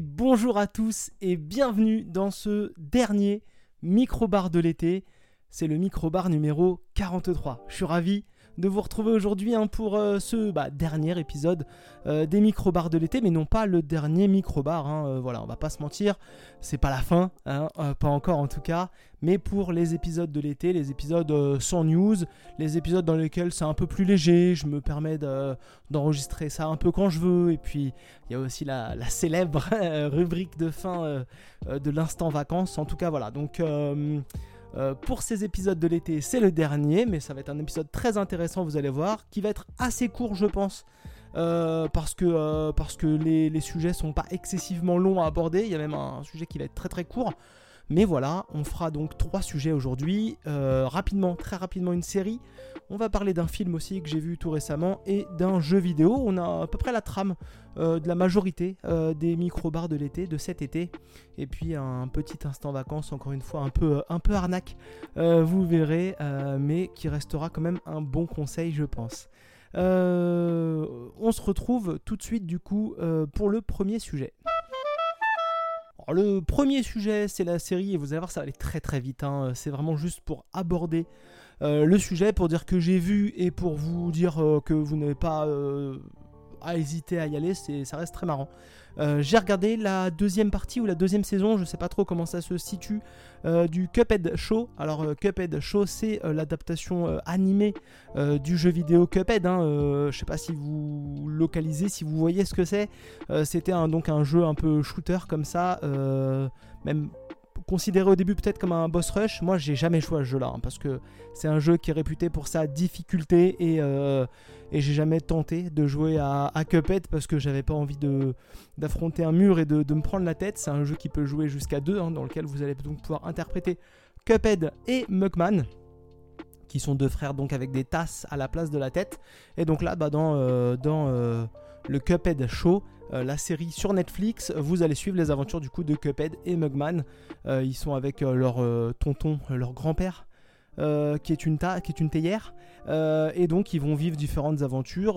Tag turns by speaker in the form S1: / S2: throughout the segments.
S1: Bonjour à tous et bienvenue dans ce dernier micro-bar de l'été. C'est le micro-bar numéro 43. Je suis ravi de vous retrouver aujourd'hui hein, pour euh, ce bah, dernier épisode euh, des micro-bars de l'été, mais non pas le dernier micro-bar. Hein, euh, voilà, on va pas se mentir, c'est pas la fin, hein, pas encore en tout cas, mais pour les épisodes de l'été, les épisodes sans news, les épisodes dans lesquels c'est un peu plus léger, je me permets d'enregistrer ça un peu quand je veux, et puis il y a aussi la, la célèbre rubrique de fin de l'instant vacances. En tout cas, voilà, donc. Euh, pour ces épisodes de l'été, c'est le dernier, mais ça va être un épisode très intéressant, vous allez voir, qui va être assez court, je pense. Euh, parce que, euh, parce que les, les, sujets sont pas excessivement longs à aborder. Il y a même un sujet qui va être très très court. Mais voilà, on fera donc trois sujets aujourd'hui. rapidement, très rapidement, une série. On va parler d'un film aussi que j'ai vu tout récemment et d'un jeu vidéo. On a à peu près la trame euh, de la majorité euh, des micro-bars de l'été, de cet été. Et puis un petit instant vacances, encore une fois un peu, un peu arnaque, euh, vous verrez, mais qui restera quand même un bon conseil, je pense. on se retrouve tout de suite du coup pour le premier sujet. Le premier sujet, c'est la série, et vous allez voir, ça va aller très très vite. Hein. C'est vraiment juste pour aborder euh, le sujet pour dire que j'ai vu et pour vous dire euh, que vous n'avez pas euh, à hésiter à y aller, ça reste très marrant. J'ai regardé la deuxième partie ou la deuxième saison, je sais pas trop comment ça se situe, du Cuphead Show. Alors Cuphead Show, c'est l'adaptation animée du jeu vidéo Cuphead. Hein. je sais pas si vous localisez, si vous voyez ce que c'est. C'était donc un jeu un peu shooter comme ça, même considéré au début peut-être comme un boss rush, moi j'ai jamais joué à ce jeu-là, hein, parce que c'est un jeu qui est réputé pour sa difficulté et, euh, j'ai jamais tenté de jouer à, Cuphead parce que j'avais pas envie d'affronter un mur et de, me prendre la tête. C'est un jeu qui peut jouer jusqu'à deux, hein, dans lequel vous allez donc pouvoir interpréter Cuphead et Mugman qui sont deux frères donc avec des tasses à la place de la tête. Et donc là, bah, dans, euh, euh, le Cuphead Show, euh, la série sur Netflix. Vous allez suivre les aventures du coup de Cuphead et Mugman. Euh, ils sont avec euh, leur tonton, leur grand-père. qui, est une qui est une théière. et donc ils vont vivre différentes aventures.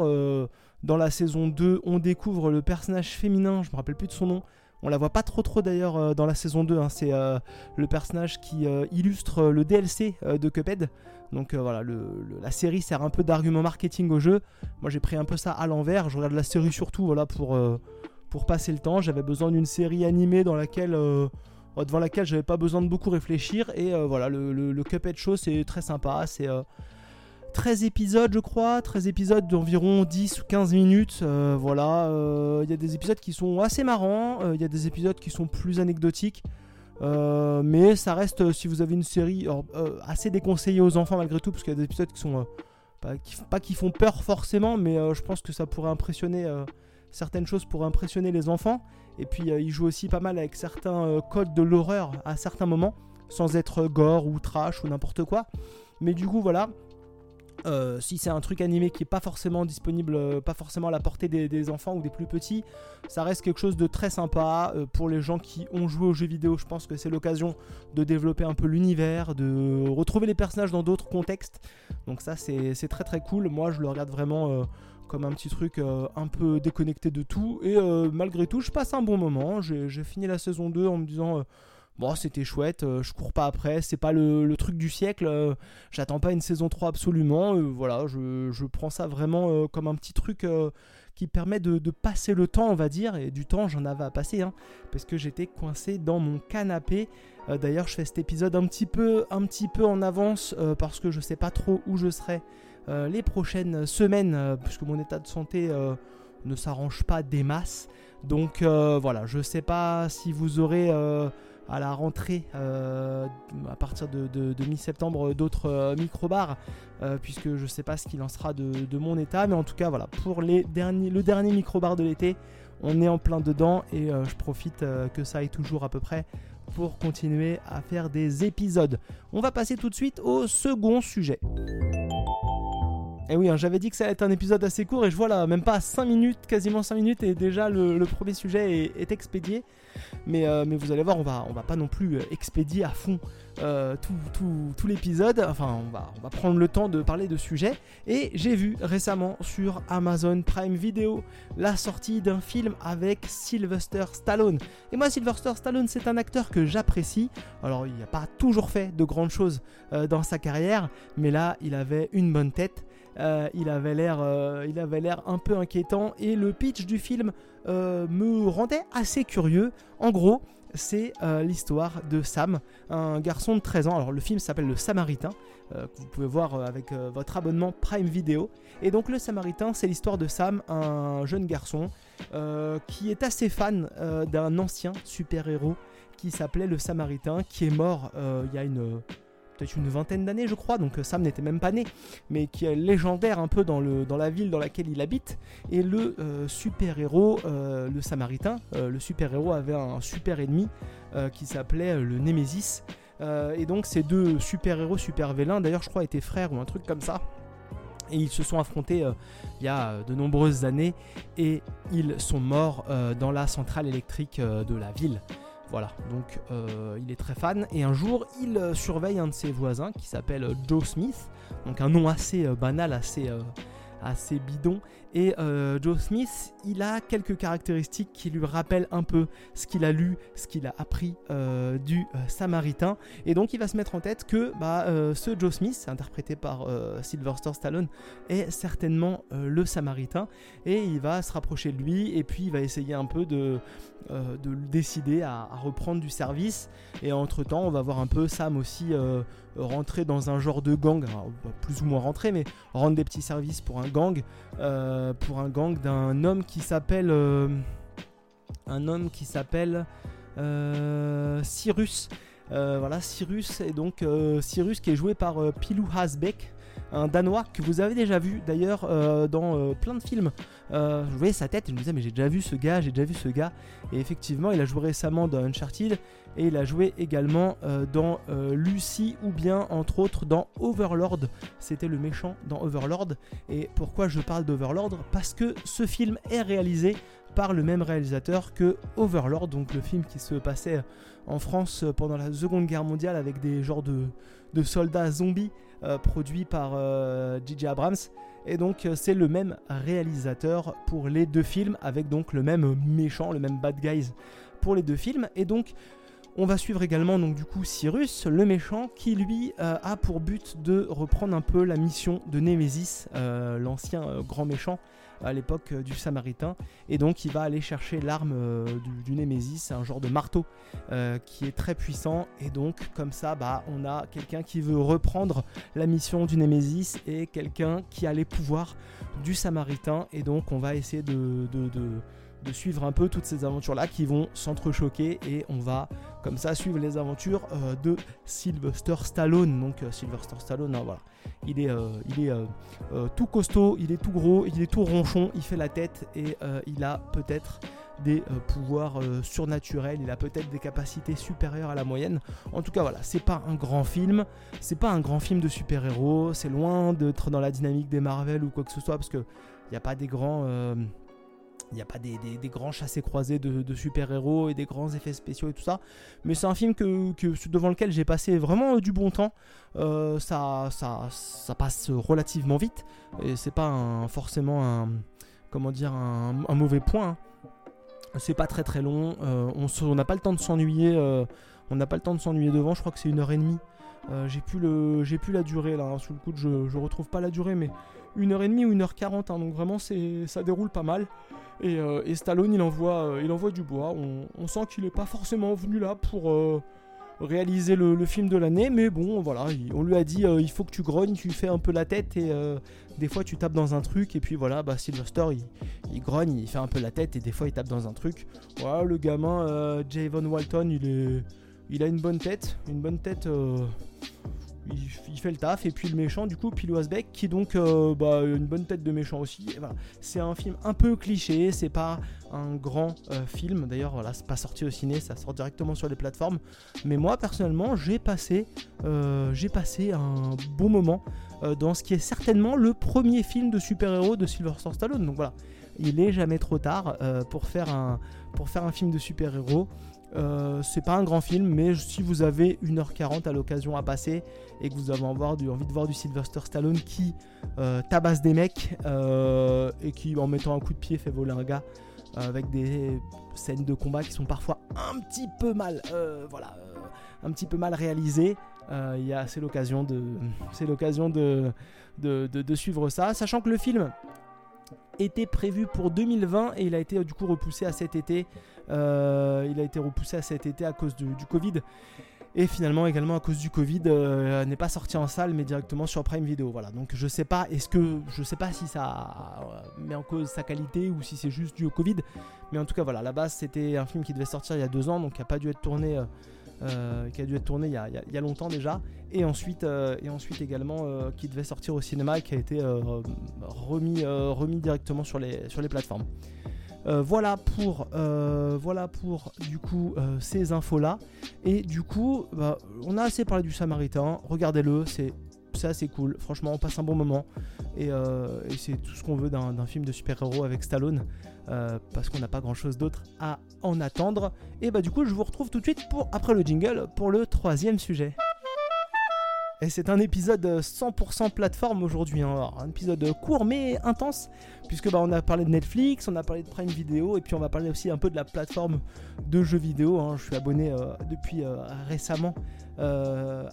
S1: dans la saison 2, on découvre le personnage féminin, je me rappelle plus de son nom, on la voit pas trop trop d'ailleurs euh, dans la saison 2. Hein. C'est euh, le personnage qui euh, illustre le DLC de Cuphead. Donc voilà, la série sert un peu d'argument marketing au jeu. Moi j'ai pris un peu ça à l'envers. Je regarde la série surtout voilà, pour, passer le temps. J'avais besoin d'une série animée dans laquelle devant laquelle j'avais pas besoin de beaucoup réfléchir. Et voilà, le, le, Cuphead Show c'est très sympa. C'est 13 épisodes, je crois, 13 épisodes d'environ 10 ou 15 minutes. Euh, voilà, euh, il y a des épisodes qui sont assez marrants, euh, il y a des épisodes qui sont plus anecdotiques. mais ça reste, si vous avez une série assez déconseillée aux enfants malgré tout, parce qu'il y a des épisodes qui sont pas, qui, pas qui font peur forcément, mais je pense que ça pourrait impressionner certaines choses pour impressionner les enfants. Et puis il joue aussi pas mal avec certains codes de l'horreur à certains moments, sans être gore ou trash ou n'importe quoi. Mais du coup voilà, euh, si c'est un truc animé qui est pas forcément disponible, euh, pas forcément à la portée des, enfants ou des plus petits, ça reste quelque chose de très sympa euh, pour les gens qui ont joué aux jeux vidéo. Je pense que c'est l'occasion de développer un peu l'univers, de retrouver les personnages dans d'autres contextes. Donc ça c'est très très cool. Moi je le regarde vraiment comme un petit truc un peu déconnecté de tout. Et malgré tout je passe un bon moment. J'ai fini la saison 2 en me disant bon, c'était chouette, euh, je cours pas après, c'est pas le, truc du siècle, euh, j'attends pas une saison 3 absolument, euh, voilà, je, prends ça vraiment comme un petit truc qui permet de, passer le temps, on va dire, et du temps j'en avais à passer, hein, parce que j'étais coincé dans mon canapé. D'ailleurs, je fais cet épisode un petit peu, un petit peu en avance parce que je sais pas trop où je serai les prochaines semaines, puisque mon état de santé ne s'arrange pas des masses. Donc voilà, je sais pas si vous aurez à la rentrée euh, à partir de, mi-septembre d'autres euh, micro-bars euh, puisque je sais pas ce qu'il en sera de, mon état mais en tout cas voilà pour les derniers, le dernier micro-bar de l'été on est en plein dedans et je profite que ça aille toujours à peu près pour continuer à faire des épisodes. On va passer tout de suite au second sujet. Et eh oui, hein, j'avais dit que ça allait être un épisode assez court et je vois là, même pas 5 minutes, quasiment 5 minutes et déjà le, premier sujet est, expédié. Mais, mais vous allez voir, on va, va pas non plus expédier à fond tout, l'épisode. Enfin, on va, on va prendre le temps de parler de sujets. Et j'ai vu récemment sur Amazon Prime Video la sortie d'un film avec Sylvester Stallone. Et moi, Sylvester Stallone, c'est un acteur que j'apprécie. Alors, il n'a pas toujours fait de grandes choses dans sa carrière, mais là, il avait une bonne tête. Euh, il avait l'air, euh, il avait l'air un peu inquiétant et le pitch du film euh, me rendait assez curieux. En gros, c'est l'histoire de Sam, un garçon de 13 ans. Alors le film s'appelle Le Samaritain, que vous pouvez voir avec votre abonnement Prime Video. Et donc le Samaritain, c'est l'histoire de Sam, un jeune garçon qui est assez fan d'un ancien super-héros qui s'appelait le Samaritain, qui est mort il y a une peut-être une vingtaine d'années, je crois, donc euh, Sam n'était même pas né, mais qui est légendaire un peu dans, la ville dans laquelle il habite. Et le euh, super-héros, euh, le Samaritain, le super-héros avait un super ennemi qui s'appelait le Némésis. et donc ces deux super-héros, super-vélins, d'ailleurs je crois étaient frères ou un truc comme ça. Et ils se sont affrontés il y a de nombreuses années et ils sont morts dans la centrale électrique de la ville. Voilà, donc euh, il est très fan. Et un jour, il euh, surveille un de ses voisins qui s'appelle euh, Joe Smith. Donc un nom assez banal, assez, assez bidon. Et Joe Smith, il a quelques caractéristiques qui lui rappellent un peu ce qu'il a lu, ce qu'il a appris du Samaritain. Et donc il va se mettre en tête que bah, ce Joe Smith, interprété par Sylvester Stallone, est certainement le Samaritain. Et il va se rapprocher de lui et puis il va essayer un peu de, de le décider à, reprendre du service. Et entre-temps, on va voir un peu Sam aussi rentrer dans un genre de gang, plus ou moins rentrer, mais rendre des petits services pour un gang. Euh, pour un gang d'un homme qui s'appelle euh, un homme qui s'appelle euh, Cyrus. voilà, Cyrus et donc Cyrus qui est joué par Pilou Hasbeck, un Danois que vous avez déjà vu d'ailleurs dans plein de films. je voyais sa tête et je me disais mais j'ai déjà vu ce gars, j'ai déjà vu ce gars. Et effectivement, il a joué récemment dans Uncharted et il a joué également euh, dans euh, Lucy ou bien entre autres dans Overlord. C'était le méchant dans Overlord. Et pourquoi je parle d'Overlord? Parce que ce film est réalisé par le même réalisateur que Overlord, donc le film qui se passait en France pendant la Seconde Guerre mondiale avec des genres de, soldats zombies euh, produits par J.J. Abrams. Et donc c'est le même réalisateur pour les deux films avec donc le même méchant, le même bad guys pour les deux films. Et donc on va suivre également donc du coup Cyrus, le méchant, qui lui euh, a pour but de reprendre un peu la mission de Némésis, euh, l'ancien euh, grand méchant à l'époque du Samaritain. Et donc il va aller chercher l'arme du, Némésis, un genre de marteau qui est très puissant. Et donc comme ça, bah, on a quelqu'un qui veut reprendre la mission du Némésis et quelqu'un qui a les pouvoirs du Samaritain. Et donc on va essayer de de suivre un peu toutes ces aventures-là qui vont s'entrechoquer et on va comme ça suivre les aventures euh, de Sylvester Stallone. Donc euh, Sylvester Stallone, hein, voilà, il est, euh, tout costaud, il est tout gros, il est tout ronchon, il fait la tête et il a peut-être des pouvoirs surnaturels, il a peut-être des capacités supérieures à la moyenne. En tout cas, voilà, c'est pas un grand film, c'est pas un grand film de super-héros, c'est loin d'être dans la dynamique des Marvel ou quoi que ce soit parce que il n'y a pas des grands il n'y a pas des, grands chassés croisés de, super-héros et des grands effets spéciaux et tout ça. Mais c'est un film que, devant lequel j'ai passé vraiment du bon temps. Euh, ça, passe relativement vite. Et c'est pas forcément un, comment dire, un, mauvais point. Hein. C'est pas très très long. Euh, on n'a pas le temps de s'ennuyer. Euh, on n'a pas le temps de s'ennuyer devant. Je crois que c'est une heure et demie. j'ai plus le, j'ai plus la durée là. Hein. Sous le coup, je, je retrouve pas la durée, mais une heure et demie ou une heure quarante. Hein. donc vraiment, c'est, ça déroule pas mal. Euh, et, Stallone, il envoie, euh, il envoie du bois. On, sent qu'il n'est pas forcément venu là pour euh, réaliser le, film de l'année, mais bon, voilà, on lui a dit il faut que tu grognes, tu fais un peu la tête et des fois tu tapes dans un truc et puis voilà, bah Sylvester il, il, grogne, il fait un peu la tête et des fois il tape dans un truc. Voilà, le gamin Javon Walton, il est, il a une bonne tête, une bonne tête il, fait le taf. Et puis le méchant, du coup, Pilou Asbeck, qui donc euh, bah, une bonne tête de méchant aussi. C'est un film un peu cliché, c'est pas un grand euh, film. D'ailleurs, voilà, c'est pas sorti au ciné, ça sort directement sur les plateformes. Mais moi, personnellement, j'ai passé, euh, un bon moment dans ce qui est certainement le premier film de super-héros de Sylvester Stallone. Donc voilà, il est jamais trop tard pour faire un film de super-héros. Euh, c'est pas un grand film, mais si vous avez 1h40 à l'occasion à passer et que vous avez envie de voir du Sylvester Stallone qui euh, tabasse des mecs euh, et qui, en mettant un coup de pied, fait voler un gars avec des scènes de combat qui sont parfois un petit peu mal, réalisées. c'est l'occasion de, suivre ça, sachant que le film était prévu pour 2020 et il a été du coup repoussé à cet été. Euh, il a été repoussé à cet été à cause du, Covid. Et finalement également à cause du Covid euh, n'est pas sorti en salle mais directement sur Prime Video. Voilà. Donc je sais pas est-ce que je sais pas si ça euh, met en cause sa qualité ou si c'est juste dû au Covid. Mais en tout cas voilà, la base c'était un film qui devait sortir il y a deux ans donc qui n'a pas dû être tourné. Qui a dû être tourné il y a, longtemps déjà, et ensuite, et ensuite également qui devait sortir au cinéma et qui a été remis, remis directement sur les, sur les plateformes. Euh, voilà pour, euh, voilà pour du coup euh, ces infos là. Et du coup, bah, on a assez parlé du Samaritain. Regardez-le, c'est assez cool. Franchement, on passe un bon moment. Et, c'est tout ce qu'on veut d'un film de super-héros avec Stallone. parce qu'on n'a pas grand-chose d'autre à en attendre. Et bah du coup, je vous retrouve tout de suite pour après le jingle pour le troisième sujet. Et c'est un épisode 100% plateforme aujourd'hui, hein. un épisode court mais intense, puisque bah, on a parlé de Netflix, on a parlé de Prime Video, et puis on va parler aussi un peu de la plateforme de jeux vidéo. Hein. Je suis abonné euh, depuis euh, récemment euh,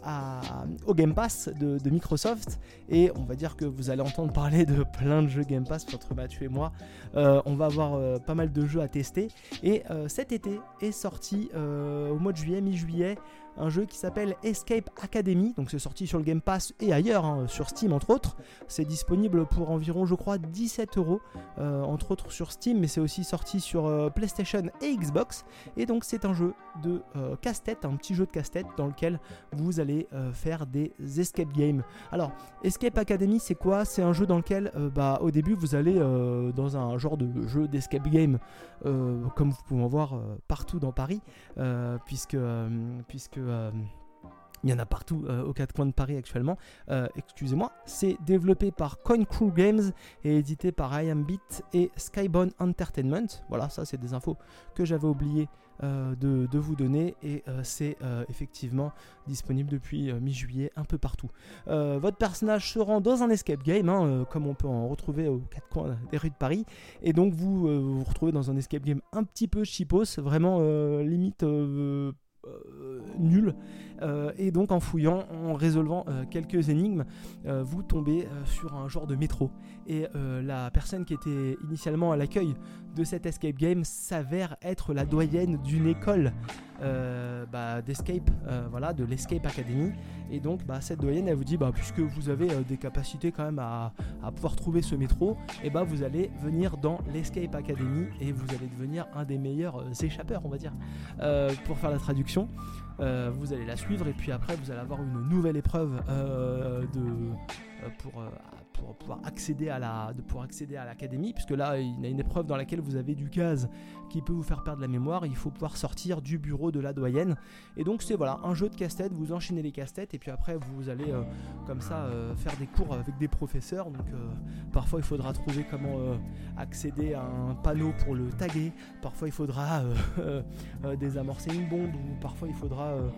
S1: au Game Pass de, Microsoft, et on va dire que vous allez entendre parler de plein de jeux Game Pass entre Mathieu et moi. on va avoir pas mal de jeux à tester, et cet été est sorti au mois de juillet, mi-juillet, un jeu qui s'appelle Escape Academy, donc c'est sorti sur le Game Pass et ailleurs, hein, sur Steam entre autres. C'est disponible pour environ, je crois, 17 euros, euh, entre autres sur Steam, mais c'est aussi sorti sur euh, PlayStation et Xbox. Et donc c'est un jeu de euh, casse-tête, un petit jeu de casse-tête dans lequel vous allez faire des escape games. Alors, Escape Academy, c'est quoi? C'est un jeu dans lequel, bah, au début, vous allez dans un genre de jeu d'escape game, comme vous pouvez en voir partout dans Paris, puisque, puisque euh, il y en a partout euh, aux quatre coins de Paris actuellement. Euh, excusez-moi. C'est développé par CoinCrew Games et édité par IamBit et Skybound Entertainment. Voilà, ça c'est des infos que j'avais oublié de, vous donner et c'est effectivement disponible depuis mi-juillet un peu partout. votre personnage se rend dans un escape game, hein, comme on peut en retrouver aux quatre coins des rues de Paris, et donc vous vous retrouvez dans un escape game un petit peu cheapos, vraiment limite nul. Euh, et donc en fouillant, en résolvant euh, quelques énigmes, vous tombez sur un genre de métro. Et la personne qui était initialement à l'accueil de cet escape game s'avère être la doyenne d'une école bah, d'escape, voilà, de l'Escape Academy. Et donc bah, cette doyenne, elle vous dit, bah, puisque vous avez des capacités quand même à, pouvoir trouver ce métro, et bah, vous allez venir dans l'Escape Academy et vous allez devenir un des meilleurs échappeurs, on va dire, pour faire la traduction euh, vous allez la suivre et puis après vous allez avoir une nouvelle épreuve euh, de, euh, pour, pour pouvoir accéder à la de accéder à l'académie puisque là il y a une épreuve dans laquelle vous avez du gaz qui peut vous faire perdre la mémoire. Il faut pouvoir sortir du bureau de la doyenne. Et donc c'est voilà un jeu de casse-tête vous enchaînez les casse-têtes et puis après vous allez euh, comme ça euh, faire des cours avec des professeurs. Donc euh, parfois il faudra trouver comment accéder à un panneau pour le taguer. Parfois il faudra désamorcer une bombe ou parfois il faudra euh,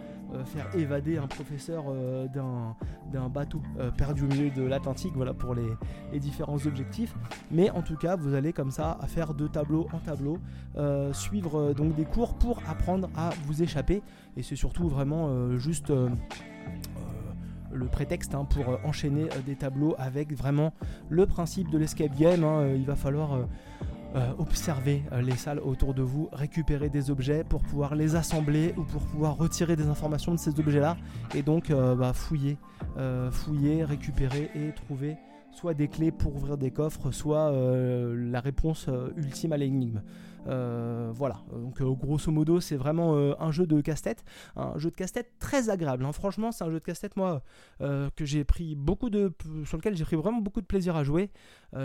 S1: faire évader un professeur euh, d'un bateau euh, perdu au milieu de l'Atlantique, voilà pour les, différents objectifs. Mais en tout cas, vous allez comme ça faire de tableau en tableau, suivre donc des cours pour apprendre à vous échapper. Et c'est surtout vraiment juste le prétexte hein, pour enchaîner des tableaux avec vraiment le principe de l'escape game. Hein. il va falloir euh, observer euh, les salles autour de vous, récupérer des objets pour pouvoir les assembler ou pour pouvoir retirer des informations de ces objets-là et donc euh, bah, fouiller, fouiller, récupérer et trouver soit des clés pour ouvrir des coffres, soit la réponse ultime à l'énigme. voilà, donc grosso modo c'est vraiment un jeu de casse-tête, un jeu de casse-tête très agréable. Hein. Franchement c'est un jeu de casse-tête moi que j'ai pris beaucoup de, sur lequel j'ai pris vraiment beaucoup de plaisir à jouer.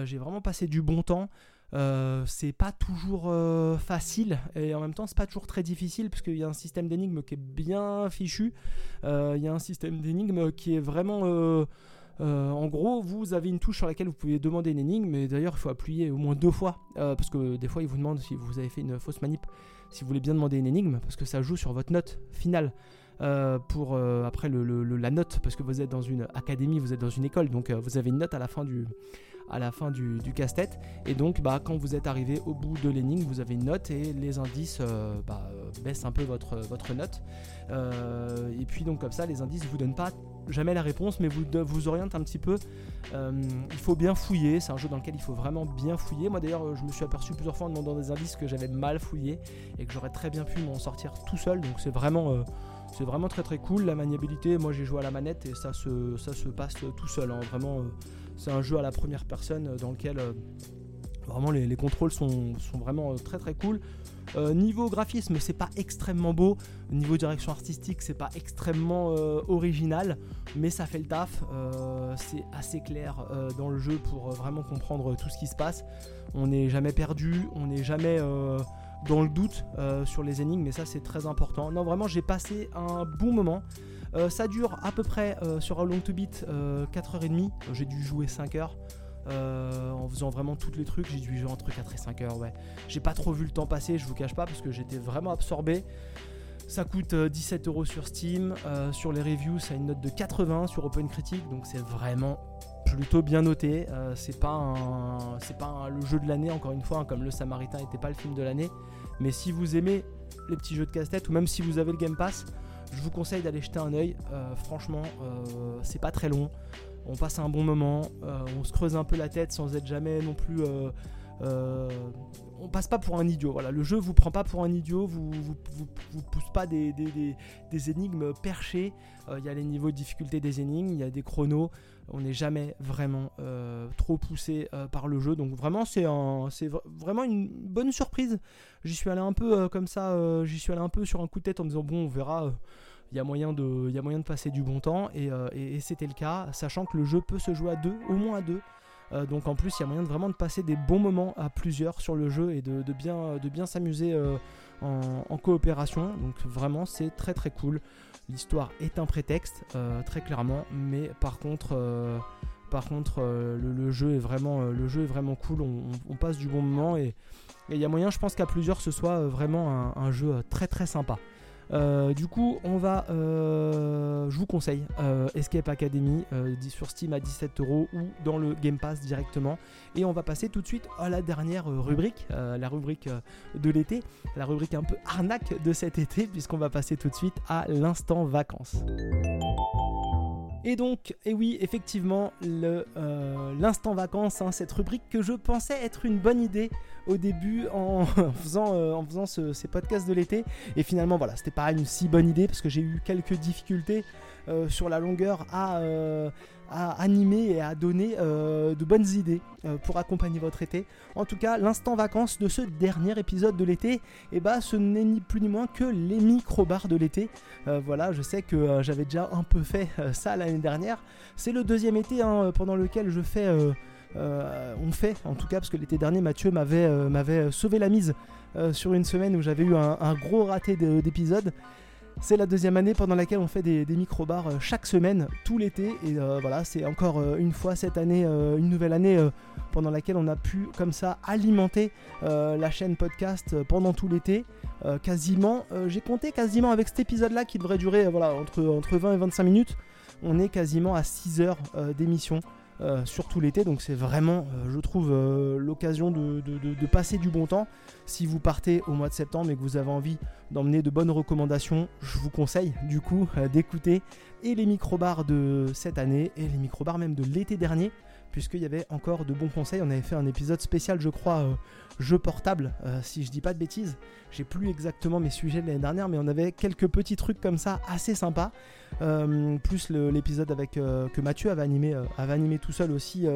S1: j'ai vraiment passé du bon temps. Euh, c'est pas toujours euh, facile et en même temps c'est pas toujours très difficile parce qu'il y a un système d'énigmes qui est bien fichu. Euh, il y a un système d'énigmes qui est vraiment en gros, vous avez une touche sur laquelle vous pouvez demander une énigme, mais d'ailleurs il faut appuyer au moins deux fois, parce que des fois il vous demande si vous avez fait une fausse manip si vous voulez bien demander une énigme, parce que ça joue sur votre note finale. pour après la note, parce que vous êtes dans une académie, vous êtes dans une école, donc vous avez une note à la fin du, à la fin du, casse-tête. Et donc, bah, quand vous êtes arrivé au bout de l'énigme, vous avez une note et les indices euh, bah, baissent un peu votre, votre note. Euh, et puis, donc, comme ça, les indices vous donnent pas jamais la réponse, mais vous, vous orientent un petit peu. Euh, il faut bien fouiller, c'est un jeu dans lequel il faut vraiment bien fouiller. Moi d'ailleurs, je me suis aperçu plusieurs fois en demandant des indices que j'avais mal fouillé et que j'aurais très bien pu m'en sortir tout seul. Donc c'est vraiment, c'est vraiment très très cool. La maniabilité, moi j'ai joué à la manette et ça se, ça se passe tout seul. Hein. Vraiment, c'est un jeu à la première personne euh, dans lequel euh, vraiment les, contrôles sont, vraiment euh, très très cool. niveau graphisme, c'est pas extrêmement beau. Niveau direction artistique, c'est pas extrêmement original, mais ça fait le taf. c'est assez clair dans le jeu pour vraiment comprendre tout ce qui se passe. On n'est jamais perdu, on n'est jamais dans le doute sur les énigmes, mais ça c'est très important. Non, vraiment, j'ai passé un bon moment. Euh, ça dure à peu près euh, sur un long to beat 4h30. J'ai dû jouer 5 h euh, en faisant vraiment tous les trucs. J'ai dû jouer entre 4 et 5 heures. Ouais. J'ai pas trop vu le temps passer, je vous cache pas, parce que j'étais vraiment absorbé. Ça coûte 17 euros sur Steam. sur les reviews, ça a une note de 80 sur Open Critic, donc c'est vraiment plutôt bien noté. c'est pas, c'est pas le jeu de l'année, encore une fois, hein, comme Le Samaritain n'était pas le film de l'année. Mais si vous aimez les petits jeux de casse-tête, ou même si vous avez le Game Pass, je vous conseille d'aller jeter un oeil. Euh, franchement, euh, c'est pas très long. On passe un bon moment. Euh, on se creuse un peu la tête sans être jamais non plus. On passe pas pour un idiot. Voilà, le jeu vous prend pas pour un idiot. Vous vous, vous, pousse pas des, énigmes perchées. Il y a les niveaux de difficulté des énigmes. Il y a des chronos on n'est jamais vraiment trop poussé par le jeu. Donc vraiment, c'est vraiment une bonne surprise. J'y suis allé un peu comme ça, j'y suis allé un peu sur un coup de tête en me disant bon, on verra il y, a moyen de, passer du bon temps euh, et, c'était le cas, sachant que le jeu peut se jouer à deux, au moins à deux. Euh, donc en plus, il y a moyen de vraiment de passer des bons moments à plusieurs sur le jeu et de, bien, s'amuser euh, en, coopération. Donc vraiment, c'est très très cool. L'histoire est un prétexte, très clairement, mais par contre, le, jeu est vraiment, le jeu est vraiment cool. On, passe du bon moment et il y a moyen, je pense qu'à plusieurs, ce soit vraiment un jeu très très sympa. Euh, du coup, on va, euh, je vous conseille euh, Escape Academy sur Steam à 17 euros ou dans le Game Pass directement. Et on va passer tout de suite à la dernière rubrique, la rubrique de l'été, la rubrique un peu arnaque de cet été, puisqu'on va passer tout de suite à l'instant vacances. Et donc, et oui, effectivement, l'instant vacances, hein, cette rubrique que je pensais être une bonne idée au début en faisant, euh, ces podcasts de l'été. Et finalement, voilà, c'était pas une si bonne idée parce que j'ai eu quelques difficultés euh, sur la longueur à, euh, à, animer et à donner de bonnes idées pour accompagner votre été. En tout cas, l'instant vacances de ce dernier épisode de l'été, bah, ce n'est ni plus ni moins que les micro-bars de l'été. voilà, je sais que j'avais déjà un peu fait ça l'année dernière. C'est le deuxième été hein, pendant lequel je fais euh, on fait en tout cas parce que l'été dernier Mathieu m'avait euh, sauvé la mise euh, sur une semaine où j'avais eu un, gros raté d'épisode. C'est la deuxième année pendant laquelle on fait des, micro-bars chaque semaine, tout l'été. Et voilà, c'est encore une fois cette année, une nouvelle année pendant laquelle on a pu comme ça alimenter la chaîne podcast pendant tout l'été. quasiment, j'ai compté quasiment avec cet épisode-là qui devrait durer voilà, entre, entre 20 et 25 minutes. On est quasiment à 6 heures d'émission. Euh, surtout l'été. Donc c'est vraiment, euh, je trouve, euh, l'occasion de, passer du bon temps. Si vous partez au mois de septembre et que vous avez envie d'emmener de bonnes recommandations, je vous conseille du coup d'écouter et les microbars de cette année et les microbars même de l'été dernier puisqu'il y avait encore de bons conseils. On avait fait un épisode spécial, je crois, euh, jeu portable, euh, si je dis pas de bêtises. J'ai plus exactement mes sujets de l'année dernière, mais on avait quelques petits trucs comme ça assez sympas. Euh, plus l'épisode avec que Mathieu avait animé tout seul aussi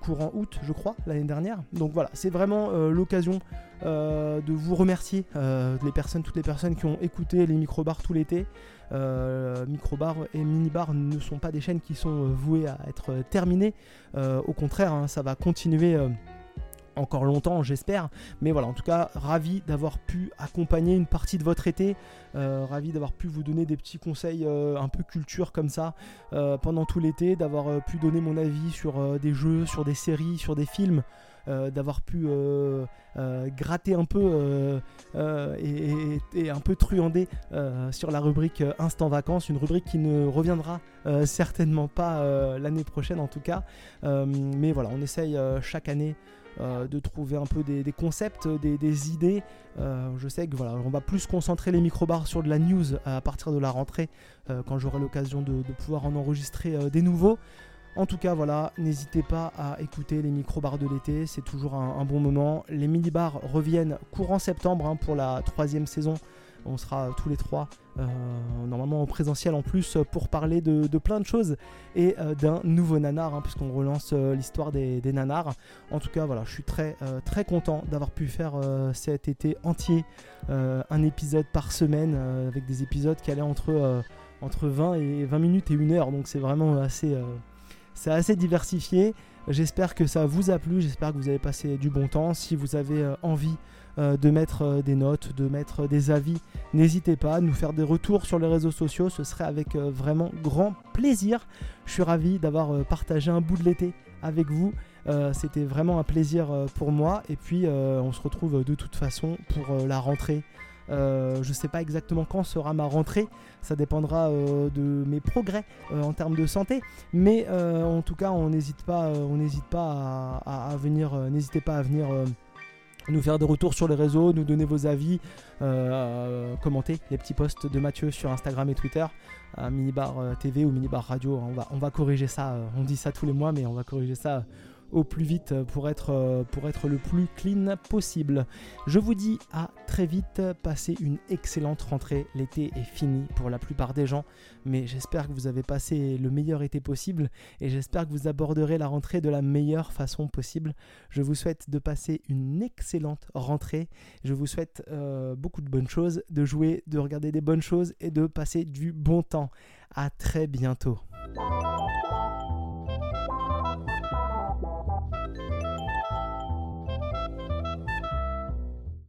S1: courant août, je crois, l'année dernière. Donc voilà, c'est vraiment l'occasion de vous remercier personnes, toutes les personnes qui ont écouté les microbars tout l'été. Euh, Microbar et Minibar ne sont pas des chaînes qui sont euh, vouées à être euh, terminées. au contraire, hein, ça va continuer encore longtemps, j'espère. Mais voilà, en tout cas, ravi d'avoir pu accompagner une partie de votre été. ravi d'avoir pu vous donner des petits conseils un peu culture comme ça pendant tout l'été. D'avoir pu donner mon avis sur des jeux, sur des séries, sur des films. D'avoir pu gratter un peu et, un peu truander sur la rubrique Instant Vacances, une rubrique qui ne reviendra certainement pas l'année prochaine en tout cas. mais voilà, on essaye chaque année euh, de trouver un peu des, concepts, des, idées. Euh, je sais que voilà, on va plus concentrer les microbars sur de la news à partir de la rentrée, euh, quand j'aurai l'occasion de, pouvoir en enregistrer des nouveaux. En tout cas, voilà, n'hésitez pas à écouter les microbars de l'été, c'est toujours un, bon moment. Les mini-bars reviennent courant septembre hein, pour la troisième saison on sera tous les trois, euh, normalement en présentiel en plus, pour parler de, plein de choses et euh, d'un nouveau nanar, hein, puisqu'on relance euh, l'histoire des, nanars. En tout cas, voilà, je suis très, très content d'avoir pu faire cet été entier un épisode par semaine, avec des épisodes qui allaient entre, entre 20 et 20 minutes et 1 heure. Donc c'est vraiment assez, c'est assez diversifié. J'espère que ça vous a plu, j'espère que vous avez passé du bon temps. Si vous avez envie euh, de mettre euh, des notes, de mettre des avis. N'hésitez pas à nous faire des retours sur les réseaux sociaux, ce serait avec euh, vraiment grand plaisir. Je suis ravi d'avoir partagé un bout de l'été avec vous. C'était vraiment un plaisir pour moi. Et puis on se retrouve de toute façon pour la rentrée. Je ne sais pas exactement quand sera ma rentrée, ça dépendra de mes progrès en termes de santé, mais en tout cas on n'hésite pas, on n'hésite pas à venir, n'hésitez pas à venir nous faire des retours sur les réseaux, nous donner vos avis, euh, commenter les petits posts de Mathieu sur Instagram et Twitter, Minibar euh, TV ou Minibar Radio. On va, on va corriger ça, euh, on dit ça tous les mois, mais on va corriger ça au plus vite pour être, euh, pour être le plus clean possible. Je vous dis à très vite, passez une excellente rentrée. L'été est fini pour la plupart des gens, mais j'espère que vous avez passé le meilleur été possible et j'espère que vous aborderez la rentrée de la meilleure façon possible. Je vous souhaite de passer une excellente rentrée. Je vous souhaite euh, beaucoup de bonnes choses, de jouer, de regarder des bonnes choses et de passer du bon temps. À très bientôt.